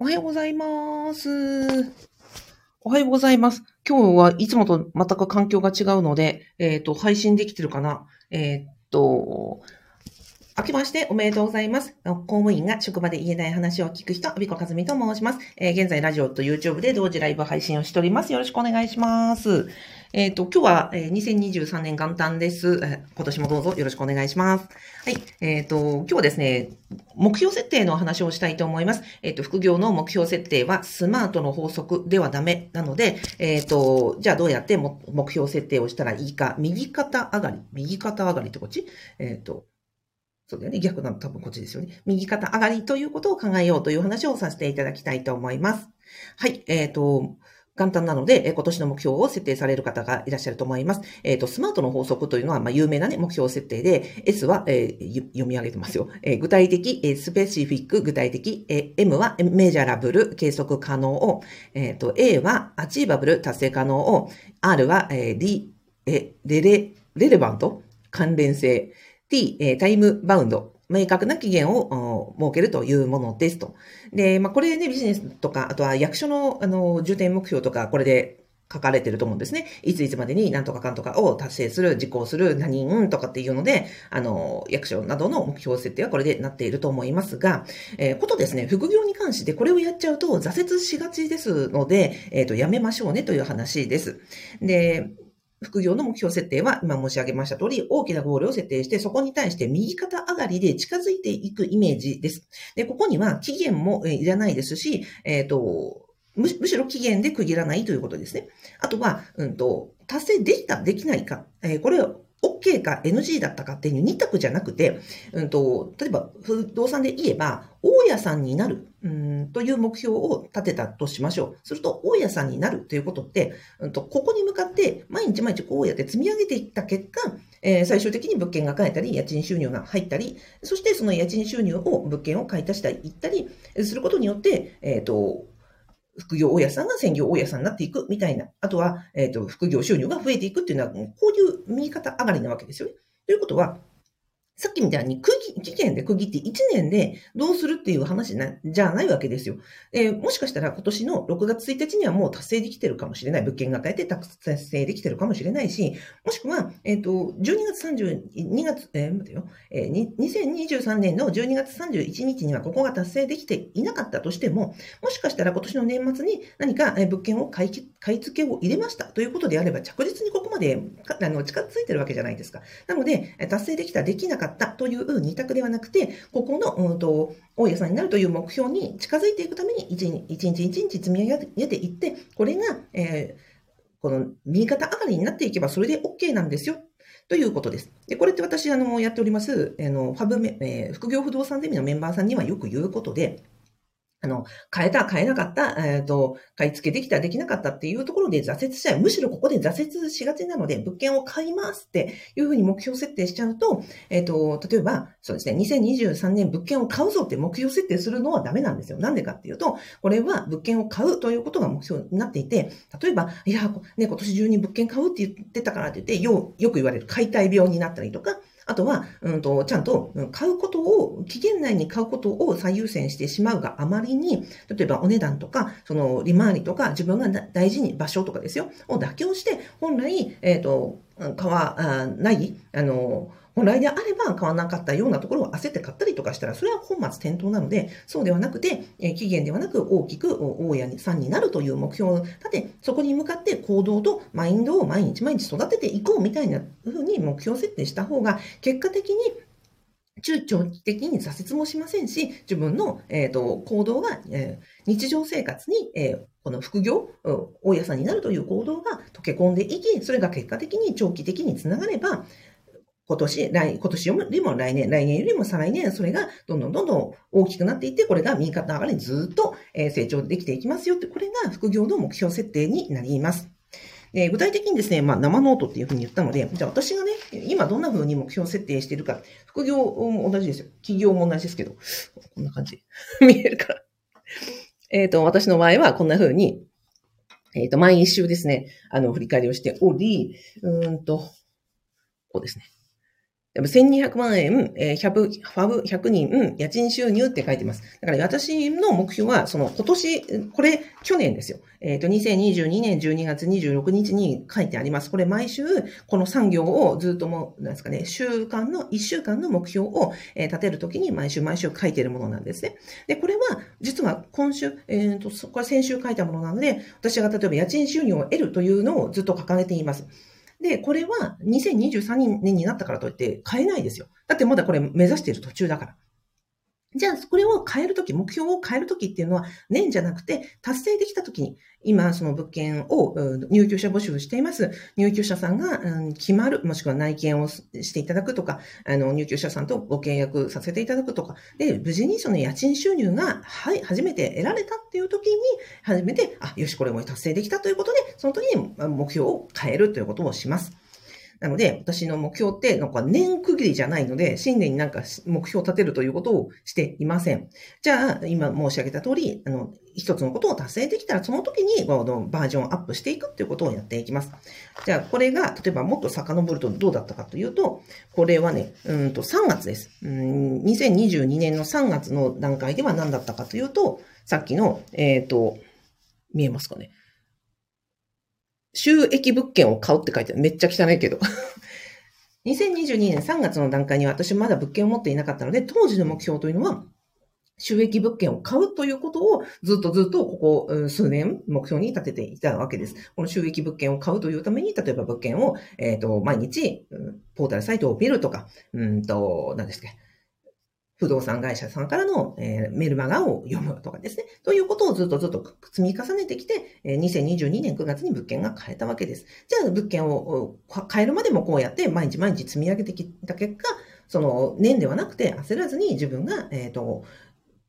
おはようございます。おはようございます。今日はいつもと全く環境が違うので、えっ、ー、と、配信できてるかなえっ、と、明けましておめでとうございます。公務員が職場で言えない話を聞く人、アビコカズミと申します。えー、現在ラジオと YouTube で同時ライブ配信をしております。よろしくお願いします。えっ、ー、と、今日は、えー、2023年元旦です、え。今年もどうぞよろしくお願いします。はい。えっ、ー、と、今日はですね、目標設定の話をしたいと思います。えっ、と、副業の目標設定はスマートの法則ではダメなので、えっ、と、じゃあどうやって目標設定をしたらいいか、右肩上がり、右肩上がりってこっち？えっ、と、そうだよね。逆なの多分こっちですよね。右肩上がりということを考えようという話をさせていただきたいと思います。はい。えっ、と、簡単なので、今年の目標を設定される方がいらっしゃると思います。えっ、ー、と、スマートの法則というのは、まあ、有名なね、目標設定で、S は、えー、読み上げてますよ。えー、具体的、えスペシフィック、具体的、え M はメジャラブル、計測可能を、えっ、と、A はアチーバブル、達成可能を、R は、えリ、えレレ、レレバント、関連性、T、えタイムバウンド、明確な期限を設けるというものですと。で、まあ、これね、ビジネスとか、あとは役所の、あの、重点目標とか、これで書かれてると思うんですね。いついつまでに何とかかんとかを達成する、実行する、何人とかっていうので、あの、役所などの目標設定はこれでなっていると思いますが、えー、ことですね、副業に関してこれをやっちゃうと挫折しがちですので、えっ、ー、と、やめましょうねという話です。で、副業の目標設定は、今申し上げました通り、大きなゴールを設定して、そこに対して右肩上がりで近づいていくイメージです。で、ここには期限もいらないですし、えっ、ー、と、むしろ期限で区切らないということですね。あとは、うんと、達成できた、できないか。えー、これを OK か NG だったかっていう2択じゃなくて、うんと、例えば不動産で言えば、大家さんになる、うんという目標を立てたとしましょう。すると、大家さんになるということって、うんと、ここに向かって毎日毎日こうやって積み上げていった結果、えー、最終的に物件が買えたり、家賃収入が入ったり、そしてその家賃収入を物件を買い足したり、行ったりすることによって、えっ、ー、と、副業大家さんが専業大家さんになっていくみたいな、あとは、えっ、ー、と、副業収入が増えていくっていうのは、こういう右肩上がりなわけですよね。ということは、さっきみたいに区期限で区切って1年でどうするっていう話じゃないわけですよ。えー、もしかしたら今年の6月1日にはもう達成できてるかもしれない。物件が変えて達成できてるかもしれないし、もしくは、えっ、ー、と、12月32月、えー、待てよ、えー、2023年の12月31日にはここが達成できていなかったとしても、もしかしたら今年の年末に何か物件を買い買い付けを入れましたということであれば着実にここまであの近づいてるわけじゃないですか。なので、達成できた、できなかったという二択ではなくて、ここの、うんと、大家さんになるという目標に近づいていくために、一日一日一日積み上げていって、これが、えー、この右肩上がりになっていけばそれで OK なんですよ。ということです。で、これって私、あの、やっております、あの、ファブメ、えー、副業不動産ゼミのメンバーさんにはよく言うことで、あの、変えた、変えなかった、えっ、ー、と、買い付けできた、できなかったっていうところで挫折しちゃう。むしろここで挫折しがちなので、物件を買いますっていうふうに目標設定しちゃうと、えっ、ー、と、例えば、そうですね、2023年物件を買うぞって目標設定するのはダメなんですよ。なんでかっていうと、これは物件を買うということが目標になっていて、例えば、いや、ね、今年中に物件買うって言ってたからって言って、よ、よく言われる解体病になったりとか、あとは、うんと、ちゃんと買うことを、期限内に買うことを最優先してしまうがあまりに、例えばお値段とか、その利回りとか、自分が大事に場所とかですよ、を妥協して、本来、えっ、ー、と、買わない、あの、本来であれば買わなかったようなところを焦って買ったりとかしたら、それは本末転倒なので、そうではなくて、え期限ではなく大きく大家さんになるという目標を立て、そこに向かって行動とマインドを毎日毎日育てていこうみたいな風に目標設定した方が、結果的に中長期的に挫折もしませんし、自分の、えーと、行動が、えー、日常生活に、えー、この副業、大家さんになるという行動が溶け込んでいき、それが結果的に長期的につながれば、今年、来、今年よりも来年、来年よりも再来年、それがどんどんどんどん大きくなっていって、これが右肩上がりにずっと成長できていきますよって、これが副業の目標設定になります。で具体的にですね、まあ、生ノートっていうふうに言ったので、じゃあ私がね、今どんなふうに目標設定してるか、副業も同じですよ。企業も同じですけど、こんな感じ。見えるから。えっ、と、私の場合はこんなふうに、えっ、ー、と、毎週ですね、あの、振り返りをしており、うんと、こうですね。1200万円、えー、100、ファブ100人、家賃収入って書いてます。だから私の目標は、その今年、これ去年ですよ。えっ、ー、と、2022年12月26日に書いてあります。これ毎週、この産業をずっとも、なんですかね、週間の、1週間の目標を、立てるときに毎週毎週書いてるものなんですね。で、これは、実は今週、えっ、ー、と、これ先週書いたものなので、私が例えば家賃収入を得るというのをずっと掲げています。で、これは2023年になったからといって変えないですよ。だってまだこれ目指している途中だから。じゃあ、これを変えるとき、目標を変えるときっていうのは、年じゃなくて、達成できたときに、今、その物件を入居者募集しています。入居者さんが、決まる、もしくは内見をしていただくとか、あの、入居者さんとご契約させていただくとか、で、無事にその家賃収入が、はい、初めて得られたっていうときに、初めて、あ、よし、これも達成できたということで、その時に目標を変えるということをします。なので、私の目標って、なんか年区切りじゃないので、新年になんか目標を立てるということをしていません。じゃあ、今申し上げた通り、あの、一つのことを達成できたら、その時に、バージョンアップしていくっていうことをやっていきます。じゃあ、これが、例えばもっと遡るとどうだったかというと、これはね、うんと3月です。うん2022年の3月の段階では何だったかというと、さっきの、えっ、ー、と、見えますかね。収益物件を買うって書いてある。めっちゃ汚いけど。2022年3月の段階に私まだ物件を持っていなかったので、当時の目標というのは、収益物件を買うということをずっとずっとここ数年目標に立てていたわけです。この収益物件を買うというために、例えば物件を、えっ、ー、と、毎日、ポータルサイトを見るとか、うんと、何ですか、不動産会社さんからの、えー、メルマガを読むとかですね。ということをずっとずっと積み重ねてきて、えー、2022年9月に物件が買えたわけです。じゃあ物件を買えるまでもこうやって毎日毎日積み上げてきた結果、その年ではなくて焦らずに自分が、えっ、ー、と、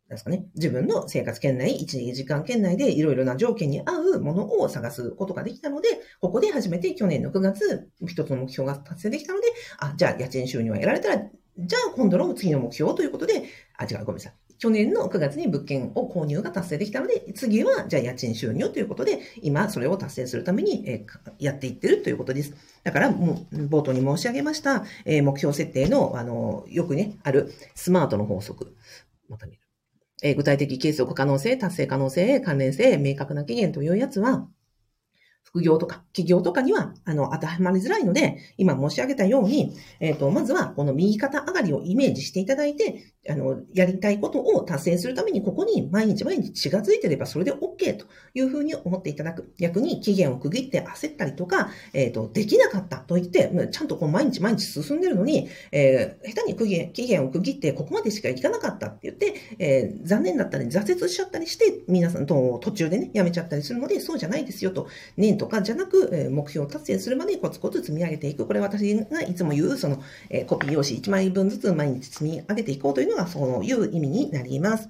ですかね、自分の生活圏内、1時間圏内でいろいろな条件に合うものを探すことができたので、ここで初めて去年の9月、一つの目標が達成できたので、あ、じゃあ家賃収入は得られたらじゃあ今度の次の目標ということで、あ、違う、ごめんなさい。去年の9月に物件を購入が達成できたので、次は、じゃあ家賃収入ということで、今それを達成するために、えやっていってるということです。だから、もう、冒頭に申し上げました、え目標設定の、あの、よくね、あるスマートの法則。また見る。え具体的継続可能性、達成可能性、関連性、明確な期限というやつは、副業とか企業とかには、あの、当てはまりづらいので、今申し上げたように、えっ、ー、と、まずはこの右肩上がりをイメージしていただいて、あの、やりたいことを達成するために、ここに毎日毎日血がついてればそれで OK というふうに思っていただく。逆に期限を区切って焦ったりとか、えっ、ー、と、できなかったと言って、ちゃんとこう毎日毎日進んでるのに、えー、下手に期限期限を区切ってここまでしか行かなかったって言って、えー、残念だったり挫折しちゃったりして、皆さんと途中でね、やめちゃったりするので、そうじゃないですよと。年とかじゃなく、え目標を達成するまでコツコツ積み上げていく。これ私がいつも言う、その、えコピー用紙1枚分ずつ毎日積み上げていこうというのが、そういう意味になります。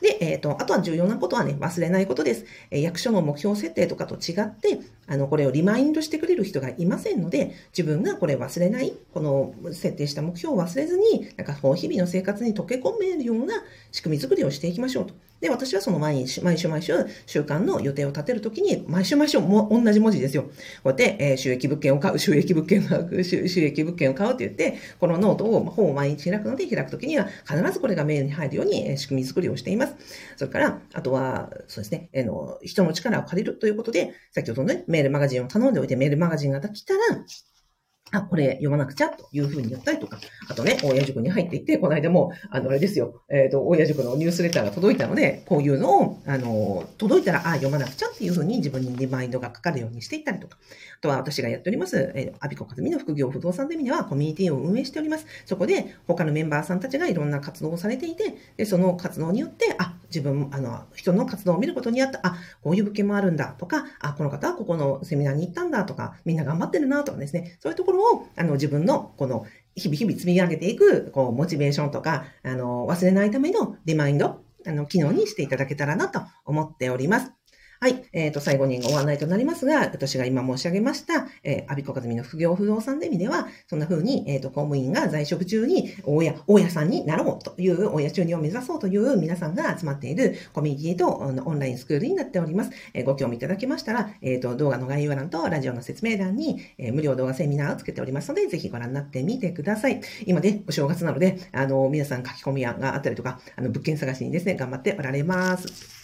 で、えっ、ー、と、あとは重要なことはね、忘れないことです。え、役所の目標設定とかと違って、あの、これをリマインドしてくれる人がいませんので、自分がこれ忘れない、この設定した目標を忘れずに、なんかこう、日々の生活に溶け込めるような仕組み作りをしていきましょうと。で、私はその毎日、毎週毎週、週間の予定を立てるときに、毎週毎週も同じ文字ですよ。こうやって、えー、収益物件を買う、収益物件を買う、収益物件を買うって言って、このノートを、本を毎日開くので、開くときには、必ずこれがメールに入るようにえ、仕組み作りをしています。それから、あとは、そうですね、えー、の、人の力を借りるということで、先ほどのね、メールマガジンを頼んでおいて、メールマガジンが来たら、あ、これ読まなくちゃというふうに言ったりとか、あとね、親塾に入っていって、この間も、あの、あれですよ、えっ、ー、と、親塾のニュースレターが届いたので、こういうのを、あの、届いたら、あ、読まなくちゃっていうふうに自分にリマインドがかかるようにしていったりとか、あとは私がやっております、えー、アビコカズミの副業不動産ゼミではコミュニティを運営しております。そこで、他のメンバーさんたちがいろんな活動をされていて、で、その活動によって、あ、自分、あの、人の活動を見ることによって、あ、こういう物件もあるんだとか、あ、この方はここのセミナーに行ったんだとか、みんな頑張ってるなとかですね、そういうところを、あの、自分の、この、日々日々積み上げていく、こう、モチベーションとか、あの、忘れないためのリマインド、あの、機能にしていただけたらなと思っております。はい。えっ、と、最後にご案内となりますが、私が今申し上げました、えー、アビコカズミの副業不動産ゼミでは、そんな風に、えっ、と、公務員が在職中に、大家、大家さんになろうという、大家中にを目指そうという皆さんが集まっているコミュニティとオンラインスクールになっております。えーご興味いただけましたら、えっ、と、動画の概要欄とラジオの説明欄に、えー無料動画セミナーをつけておりますので、ぜひご覧になってみてください。今ね、お正月なので、あの、皆さん書き込みがあったりとか、あの、物件探しにですね、頑張っておられます。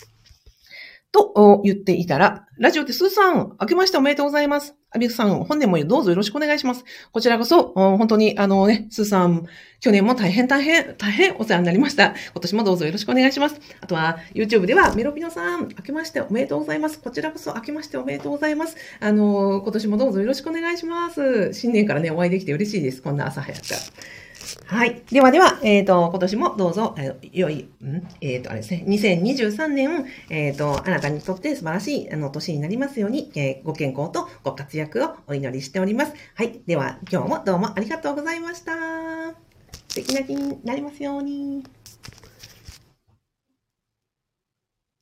と言っていたら、ラジオってスーさん、明けましておめでとうございます。アビクさん、本年もどうぞよろしくお願いします。こちらこそ、本当に、あのね、スーさん、去年も大変大変、大変お世話になりました。今年もどうぞよろしくお願いします。あとは、YouTube では、メロピノさん、明けましておめでとうございます。こちらこそ、明けましておめでとうございます。あの、今年もどうぞよろしくお願いします。新年からね、お会いできて嬉しいです。こんな朝早くから。はい。ではでは、えっ、と、今年もどうぞ、えー良い、ん？えっ、と、あれですね、2023年、えっ、と、あなたにとって素晴らしい、あの、年になりますように、えーご健康とご活躍をお祈りしております。はい。では、今日もどうもありがとうございました。素敵な日になりますように。